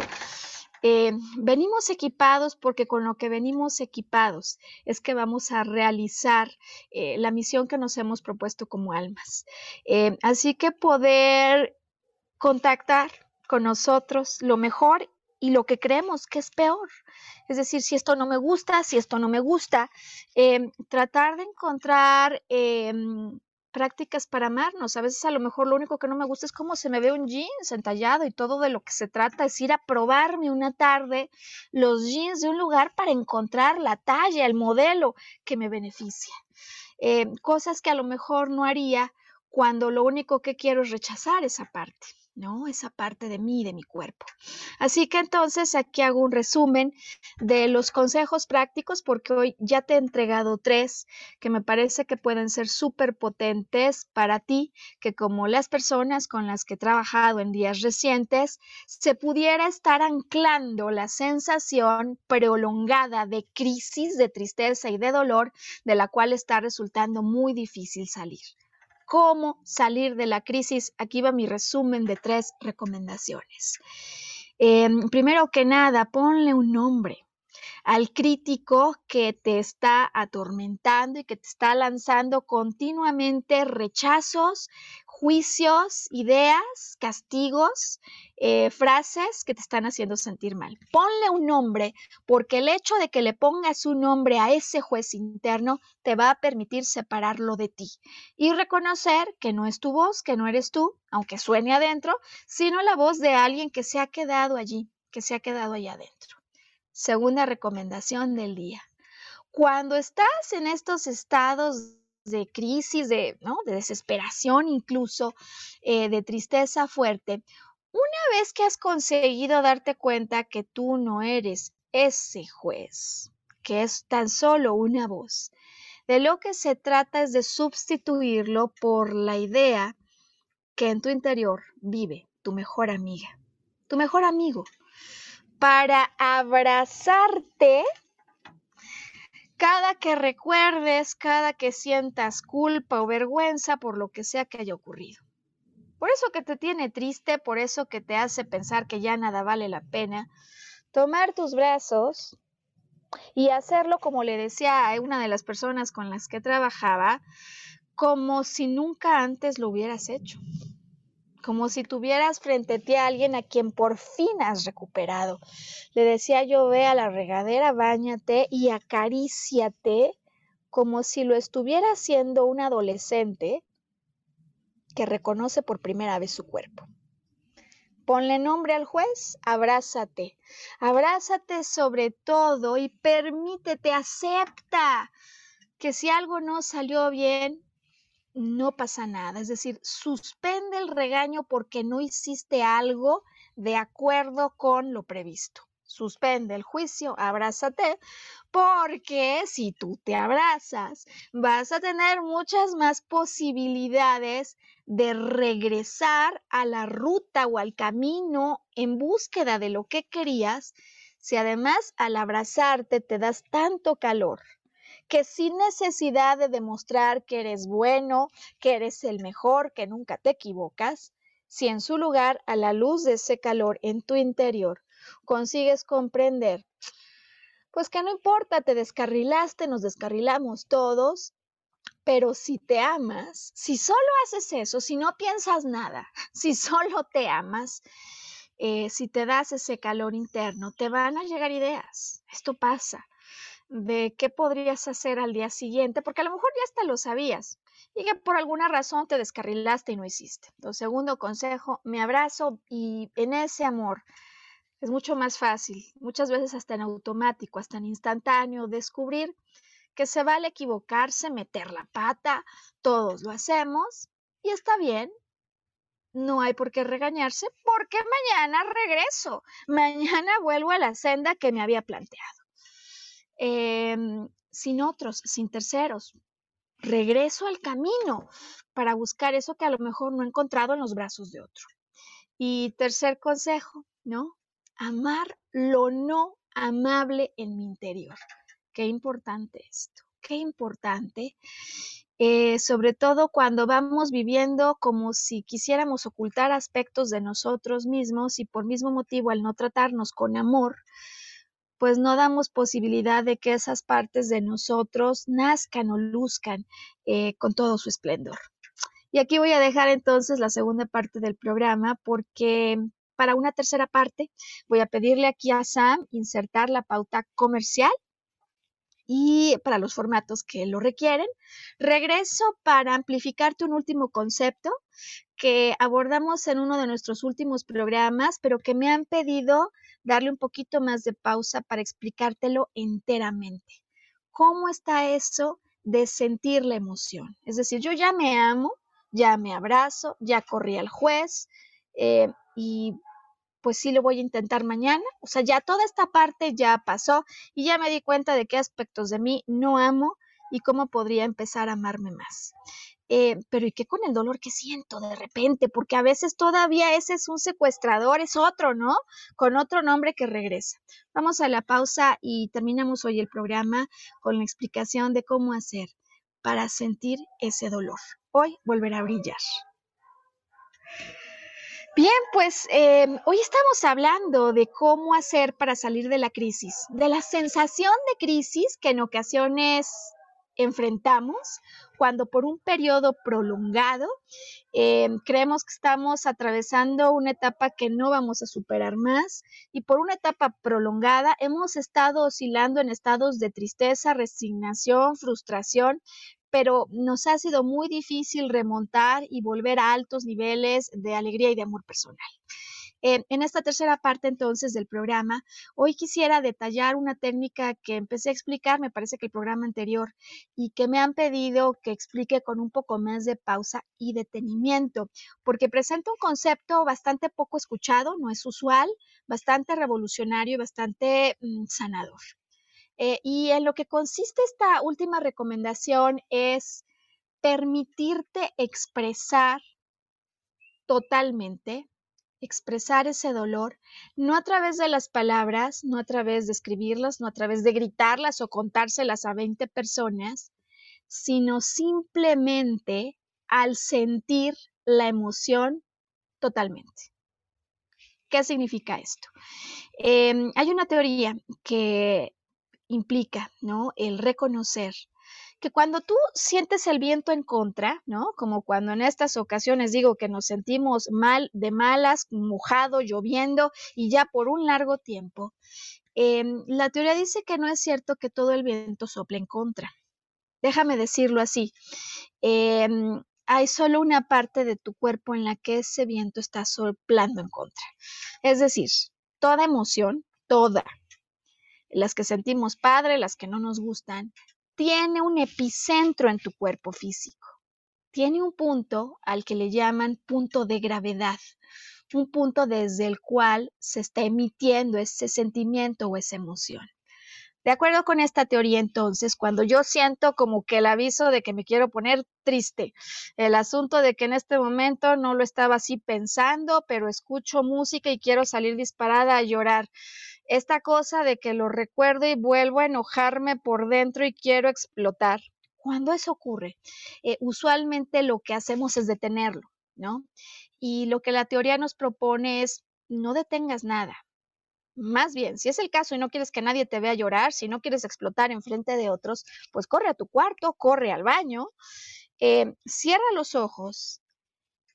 S1: Eh, venimos equipados porque con lo que venimos equipados es que vamos a realizar eh, la misión que nos hemos propuesto como almas. Eh, así que poder contactar con nosotros lo mejor y lo que creemos que es peor. Es decir, si esto no me gusta, si esto no me gusta, tratar de encontrar prácticas para amarnos. A veces a lo mejor lo único que no me gusta es cómo se me ve un jeans entallado y todo de lo que se trata es ir a probarme una tarde los jeans de un lugar para encontrar la talla, el modelo que me beneficia. Eh, cosas que a lo mejor no haría cuando lo único que quiero es rechazar esa parte. ¿No? Esa parte de mí, de mi cuerpo. Así que entonces aquí hago un resumen de los consejos prácticos porque hoy ya te he entregado tres que me parece que pueden ser súper potentes para ti, que como las personas con las que he trabajado en días recientes, se pudiera estar anclando la sensación prolongada de crisis, de tristeza y de dolor de la cual está resultando muy difícil salir cómo salir de la crisis, aquí va mi resumen de tres recomendaciones. Em, primero que nada, ponle un nombre al crítico que te está atormentando y que te está lanzando continuamente rechazos, juicios, ideas, castigos, eh, frases que te están haciendo sentir mal. Ponle un nombre, porque el hecho de que le pongas un nombre a ese juez interno te va a permitir separarlo de ti y reconocer que no es tu voz, que no eres tú, aunque suene adentro, sino la voz de alguien que se ha quedado allí, que se ha quedado allá adentro. Segunda recomendación del día. Cuando estás en estos estados de crisis, de, ¿no? de desesperación incluso, eh, de tristeza fuerte, una vez que has conseguido darte cuenta que tú no eres ese juez, que es tan solo una voz, de lo que se trata es de sustituirlo por la idea que en tu interior vive tu mejor amiga, tu mejor amigo, para abrazarte cada que recuerdes, cada que sientas culpa o vergüenza por lo que sea que haya ocurrido. Por eso que te tiene triste, por eso que te hace pensar que ya nada vale la pena, tomar tus brazos y hacerlo como le decía a una de las personas con las que trabajaba, como si nunca antes lo hubieras hecho como si tuvieras frente a ti a alguien a quien por fin has recuperado. Le decía yo, ve a la regadera, báñate y acaríciate como si lo estuviera haciendo un adolescente que reconoce por primera vez su cuerpo. Ponle nombre al juez, abrázate. Abrázate sobre todo y permítete, acepta que si algo no salió bien, no pasa nada. Es decir, suspende el regaño porque no hiciste algo de acuerdo con lo previsto. Suspende el juicio, abrázate, porque si tú te abrazas, vas a tener muchas más posibilidades de regresar a la ruta o al camino en búsqueda de lo que querías, si además al abrazarte te das tanto calor que sin necesidad de demostrar que eres bueno, que eres el mejor, que nunca te equivocas, si en su lugar, a la luz de ese calor en tu interior, consigues comprender, pues que no importa, te descarrilaste, nos descarrilamos todos, pero si te amas, si solo haces eso, si no piensas nada, si solo te amas, eh, si te das ese calor interno, te van a llegar ideas. Esto pasa de qué podrías hacer al día siguiente, porque a lo mejor ya hasta lo sabías y que por alguna razón te descarrilaste y no hiciste. Entonces, segundo consejo, me abrazo y en ese amor es mucho más fácil, muchas veces hasta en automático, hasta en instantáneo, descubrir que se vale equivocarse, meter la pata, todos lo hacemos y está bien. No hay por qué regañarse porque mañana regreso, mañana vuelvo a la senda que me había planteado. Em, sin otros, sin terceros. Regreso al camino para buscar eso que a lo mejor no he encontrado en los brazos de otro. Y tercer consejo, ¿no? Amar lo no amable en mi interior. Qué importante esto, qué importante. eh, sobre todo cuando vamos viviendo como si quisiéramos ocultar aspectos de nosotros mismos y por mismo motivo al no tratarnos con amor, pues no damos posibilidad de que esas partes de nosotros nazcan o luzcan eh, con todo su esplendor. Y aquí voy a dejar entonces la segunda parte del programa porque para una tercera parte voy a pedirle aquí a Sam insertar la pauta comercial y para los formatos que lo requieren. Regreso para amplificarte un último concepto que abordamos en uno de nuestros últimos programas, pero que me han pedido darle un poquito más de pausa para explicártelo enteramente. ¿Cómo está eso de sentir la emoción? Es decir, yo ya me amo, ya me abrazo, ya corrí al juez eh, y pues sí lo voy a intentar mañana. O sea, ya toda esta parte ya pasó y ya me di cuenta de qué aspectos de mí no amo y cómo podría empezar a amarme más. Eh, pero ¿y qué con el dolor que siento de repente? Porque a veces todavía ese es un secuestrador, es otro, ¿no? Con otro nombre que regresa. Vamos a la pausa y terminamos hoy el programa con la explicación de cómo hacer para sentir ese dolor. Hoy volverá a brillar. Bien, pues em, hoy estamos hablando de cómo hacer para salir de la crisis, de la sensación de crisis que en ocasiones enfrentamos cuando por un periodo prolongado em, creemos que estamos atravesando una etapa que no vamos a superar más y por una etapa prolongada hemos estado oscilando en estados de tristeza, resignación, frustración, pero nos ha sido muy difícil remontar y volver a altos niveles de alegría y de amor personal. en esta tercera parte entonces del programa, hoy quisiera detallar una técnica que empecé a explicar, me parece que el programa anterior, y que me han pedido que explique con un poco más de pausa y detenimiento, porque presenta un concepto bastante poco escuchado, no es usual, bastante revolucionario y bastante mm, sanador. Eh, y en lo que consiste esta última recomendación es permitirte expresar totalmente, expresar ese dolor, no a través de las palabras, no a través de escribirlas, no a través de gritarlas o contárselas a 20 personas, sino simplemente al sentir la emoción totalmente. ¿Qué significa esto? Em, hay una teoría que implica, ¿no? El reconocer que cuando tú sientes el viento en contra, ¿no? Como cuando en estas ocasiones digo que nos sentimos mal, de malas, mojado, lloviendo y ya por un largo tiempo, em, la teoría dice que no es cierto que todo el viento sople en contra. Déjame decirlo así. Em, hay solo una parte de tu cuerpo en la que ese viento está soplando en contra. Es decir, toda emoción, toda, las que sentimos padre, las que no nos gustan, tiene un epicentro en tu cuerpo físico. Tiene un punto al que le llaman punto de gravedad, un punto desde el cual se está emitiendo ese sentimiento o esa emoción. De acuerdo con esta teoría, entonces, cuando yo siento como que el aviso de que me quiero poner triste, el asunto de que en este momento no lo estaba así pensando, pero escucho música y quiero salir disparada a llorar, esta cosa de que lo recuerdo y vuelvo a enojarme por dentro y quiero explotar. Cuando eso ocurre, eh, usualmente lo que hacemos es detenerlo, ¿no? Y lo que la teoría nos propone es no detengas nada. Más bien, si es el caso y no quieres que nadie te vea llorar, si no quieres explotar en frente de otros, pues corre a tu cuarto, corre al baño, eh, cierra los ojos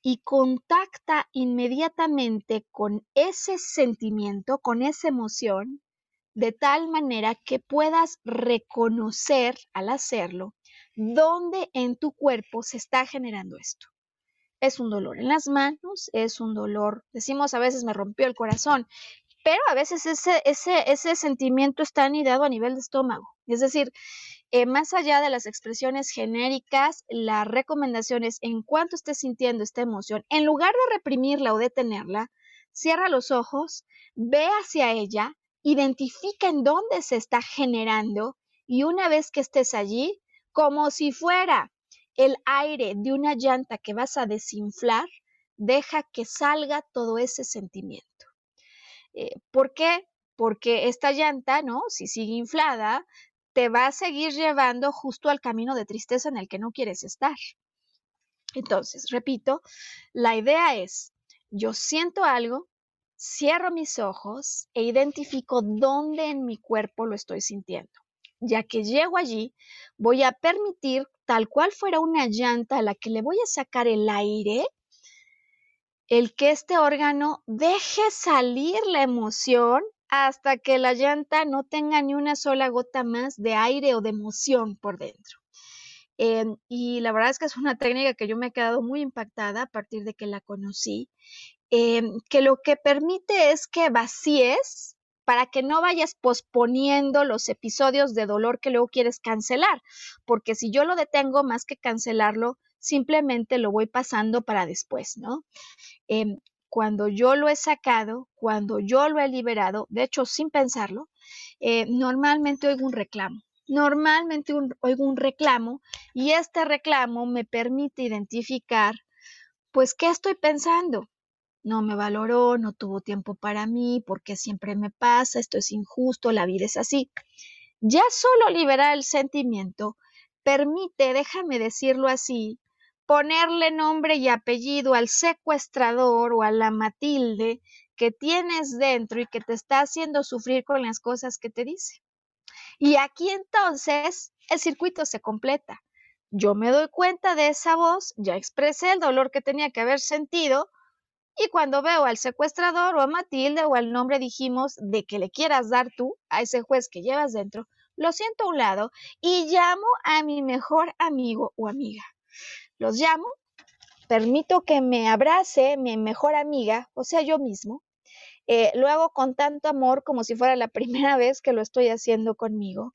S1: y contacta inmediatamente con ese sentimiento, con esa emoción, de tal manera que puedas reconocer al hacerlo dónde en tu cuerpo se está generando esto. Es un dolor en las manos, es un dolor, decimos a veces me rompió el corazón, pero a veces ese, sentimiento está anidado a nivel de estómago. Es decir, eh, más allá de las expresiones genéricas, la recomendación es, en cuanto estés sintiendo esta emoción, en lugar de reprimirla o detenerla, cierra los ojos, ve hacia ella, identifica en dónde se está generando y una vez que estés allí, como si fuera el aire de una llanta que vas a desinflar, deja que salga todo ese sentimiento. Eh, ¿Por qué? Porque esta llanta, ¿no? Si sigue inflada, te va a seguir llevando justo al camino de tristeza en el que no quieres estar. Entonces, repito, la idea es, yo siento algo, cierro mis ojos e identifico dónde en mi cuerpo lo estoy sintiendo. Ya que llego allí, voy a permitir, tal cual fuera una llanta a la que le voy a sacar el aire, el que este órgano deje salir la emoción hasta que la llanta no tenga ni una sola gota más de aire o de emoción por dentro. Em, y la verdad es que es una técnica que yo me he quedado muy impactada a partir de que la conocí, em, que lo que permite es que vacíes para que no vayas posponiendo los episodios de dolor que luego quieres cancelar, porque si yo lo detengo más que cancelarlo, simplemente lo voy pasando para después, ¿no? Em, cuando yo lo he sacado, cuando yo lo he liberado, de hecho sin pensarlo, eh, normalmente oigo un reclamo. Normalmente oigo un reclamo y este reclamo me permite identificar, pues, ¿qué estoy pensando? No me valoró, no tuvo tiempo para mí, porque siempre me pasa, esto es injusto, la vida es así. Ya solo liberar el sentimiento permite, déjame decirlo así, ponerle nombre y apellido al secuestrador o a la Matilde que tienes dentro y que te está haciendo sufrir con las cosas que te dice. Y aquí entonces el circuito se completa. Yo me doy cuenta de esa voz, ya expresé el dolor que tenía que haber sentido, y cuando veo al secuestrador o a Matilde o al nombre dijimos de que le quieras dar tú a ese juez que llevas dentro, lo siento a un lado y llamo a mi mejor amigo o amiga. Los llamo, permito que me abrace mi mejor amiga, o sea, yo mismo. Eh, lo hago con tanto amor como si fuera la primera vez que lo estoy haciendo conmigo.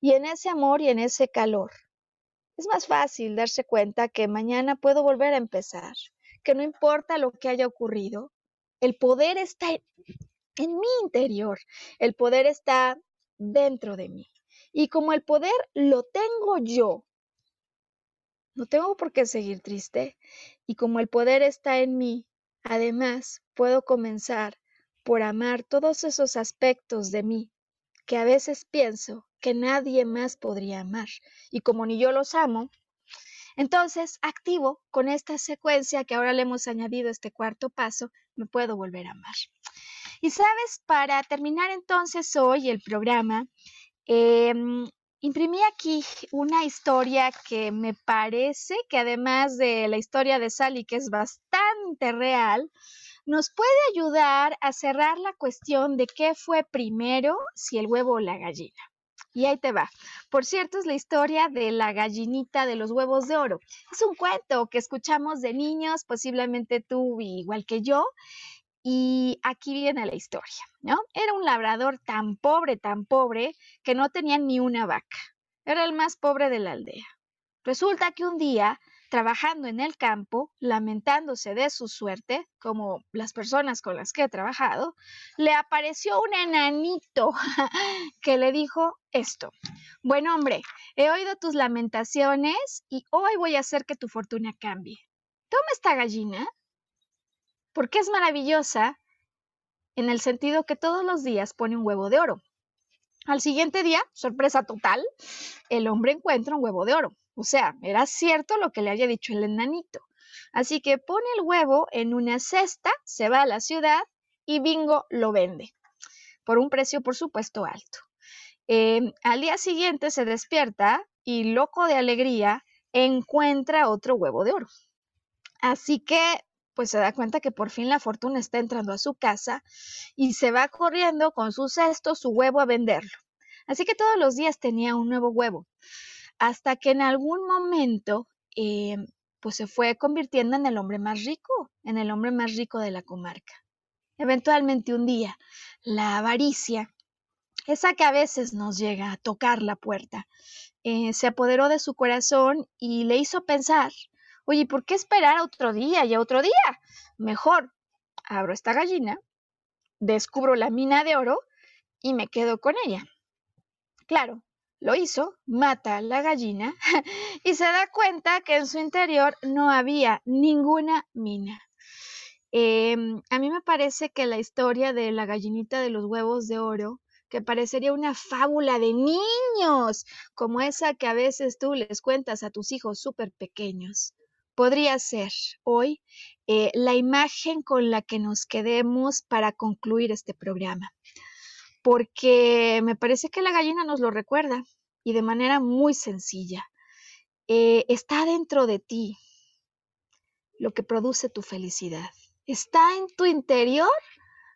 S1: Y en ese amor y en ese calor, es más fácil darse cuenta que mañana puedo volver a empezar, que no importa lo que haya ocurrido, el poder está en mi interior, el poder está dentro de mí. Y como el poder lo tengo yo, no tengo por qué seguir triste y como el poder está en mí, además puedo comenzar por amar todos esos aspectos de mí que a veces pienso que nadie más podría amar. Y como ni yo los amo, entonces activo con esta secuencia que ahora le hemos añadido este cuarto paso, me puedo volver a amar. Y sabes, para terminar entonces hoy el programa, eh, Imprimí aquí una historia que me parece que además de la historia de Sally, que es bastante real, nos puede ayudar a cerrar la cuestión de qué fue primero, si el huevo o la gallina. Y ahí te va. Por cierto, es la historia de la gallinita de los huevos de oro. Es un cuento que escuchamos de niños, posiblemente tú igual que yo, y aquí viene la historia, ¿no? Era un labrador tan pobre, tan pobre, que no tenía ni una vaca. Era el más pobre de la aldea. Resulta que un día, trabajando en el campo, lamentándose de su suerte, como las personas con las que he trabajado, le apareció un enanito que le dijo esto. Buen hombre, he oído tus lamentaciones y hoy voy a hacer que tu fortuna cambie. Toma esta gallina porque es maravillosa en el sentido que todos los días pone un huevo de oro. Al siguiente día, sorpresa total, el hombre encuentra un huevo de oro. O sea, era cierto lo que le había dicho el enanito. Así que pone el huevo en una cesta, se va a la ciudad y Bingo lo vende. Por un precio, por supuesto, alto. Em, al día siguiente se despierta y, loco de alegría, encuentra otro huevo de oro. Así que pues se da cuenta que por fin la fortuna está entrando a su casa y se va corriendo con su cesto, su huevo a venderlo. Así que todos los días tenía un nuevo huevo, hasta que en algún momento em, pues se fue convirtiendo en el hombre más rico, en el hombre más rico de la comarca. Eventualmente un día, la avaricia, esa que a veces nos llega a tocar la puerta, eh, se apoderó de su corazón y le hizo pensar Oye, ¿por qué esperar a otro día y a otro día? Mejor abro esta gallina, descubro la mina de oro y me quedo con ella. Claro, lo hizo, mata a la gallina y se da cuenta que en su interior no había ninguna mina. Em, a mí me parece que la historia de la gallinita de los huevos de oro que parecería una fábula de niños, como esa que a veces tú les cuentas a tus hijos súper pequeños. Podría ser hoy eh, la imagen con la que nos quedemos para concluir este programa, porque me parece que la gallina nos lo recuerda y de manera muy sencilla. Eh, está dentro de ti lo que produce tu felicidad. Está en tu interior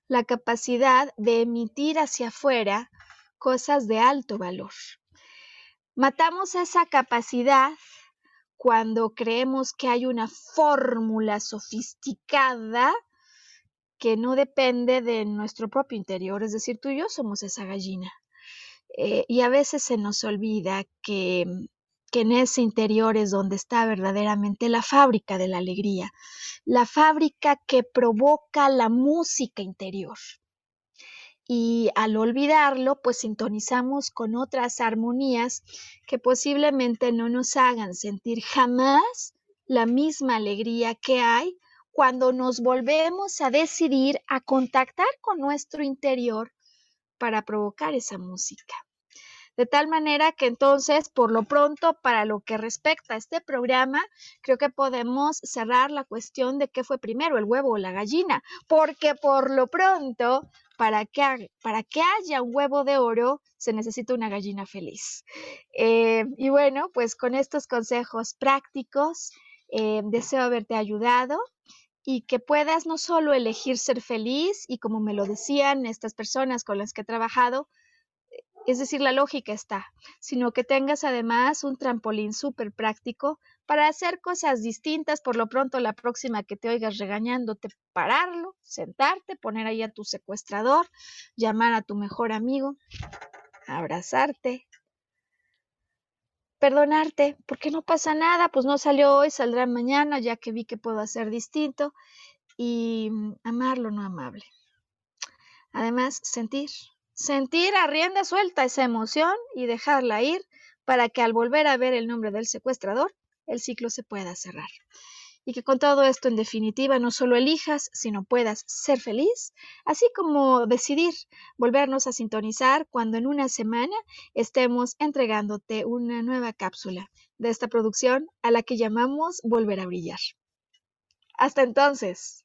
S1: la capacidad de emitir hacia afuera cosas de alto valor. Matamos esa capacidad cuando creemos que hay una fórmula sofisticada que no depende de nuestro propio interior, es decir, tú y yo somos esa gallina. Eh, y a veces se nos olvida que, que en ese interior es donde está verdaderamente la fábrica de la alegría, la fábrica que provoca la música interior. Y al olvidarlo, pues sintonizamos con otras armonías que posiblemente no nos hagan sentir jamás la misma alegría que hay cuando nos volvemos a decidir a contactar con nuestro interior para provocar esa música. De tal manera que entonces, por lo pronto, para lo que respecta a este programa, creo que podemos cerrar la cuestión de qué fue primero, el huevo o la gallina, porque por lo pronto, para que, para que haya un huevo de oro, se necesita una gallina feliz. Eh, y bueno, pues con estos consejos prácticos, eh, deseo haberte ayudado y que puedas no solo elegir ser feliz y como me lo decían estas personas con las que he trabajado, es decir, la lógica está, sino que tengas además un trampolín súper práctico para hacer cosas distintas, por lo pronto la próxima que te oigas regañándote, pararlo, sentarte, poner ahí a tu secuestrador, llamar a tu mejor amigo, abrazarte, perdonarte, porque no pasa nada, pues no salió hoy, saldrá mañana, ya que vi que puedo hacer distinto, y mm, amar lo no amable. Además, sentir, sentir a rienda suelta esa emoción y dejarla ir para que al volver a ver el nombre del secuestrador, el ciclo se pueda cerrar. Y que con todo esto, en definitiva, no solo elijas, sino puedas ser feliz, así como decidir volvernos a sintonizar cuando en una semana estemos entregándote una nueva cápsula de esta producción a la que llamamos Volver a Brillar. Hasta entonces.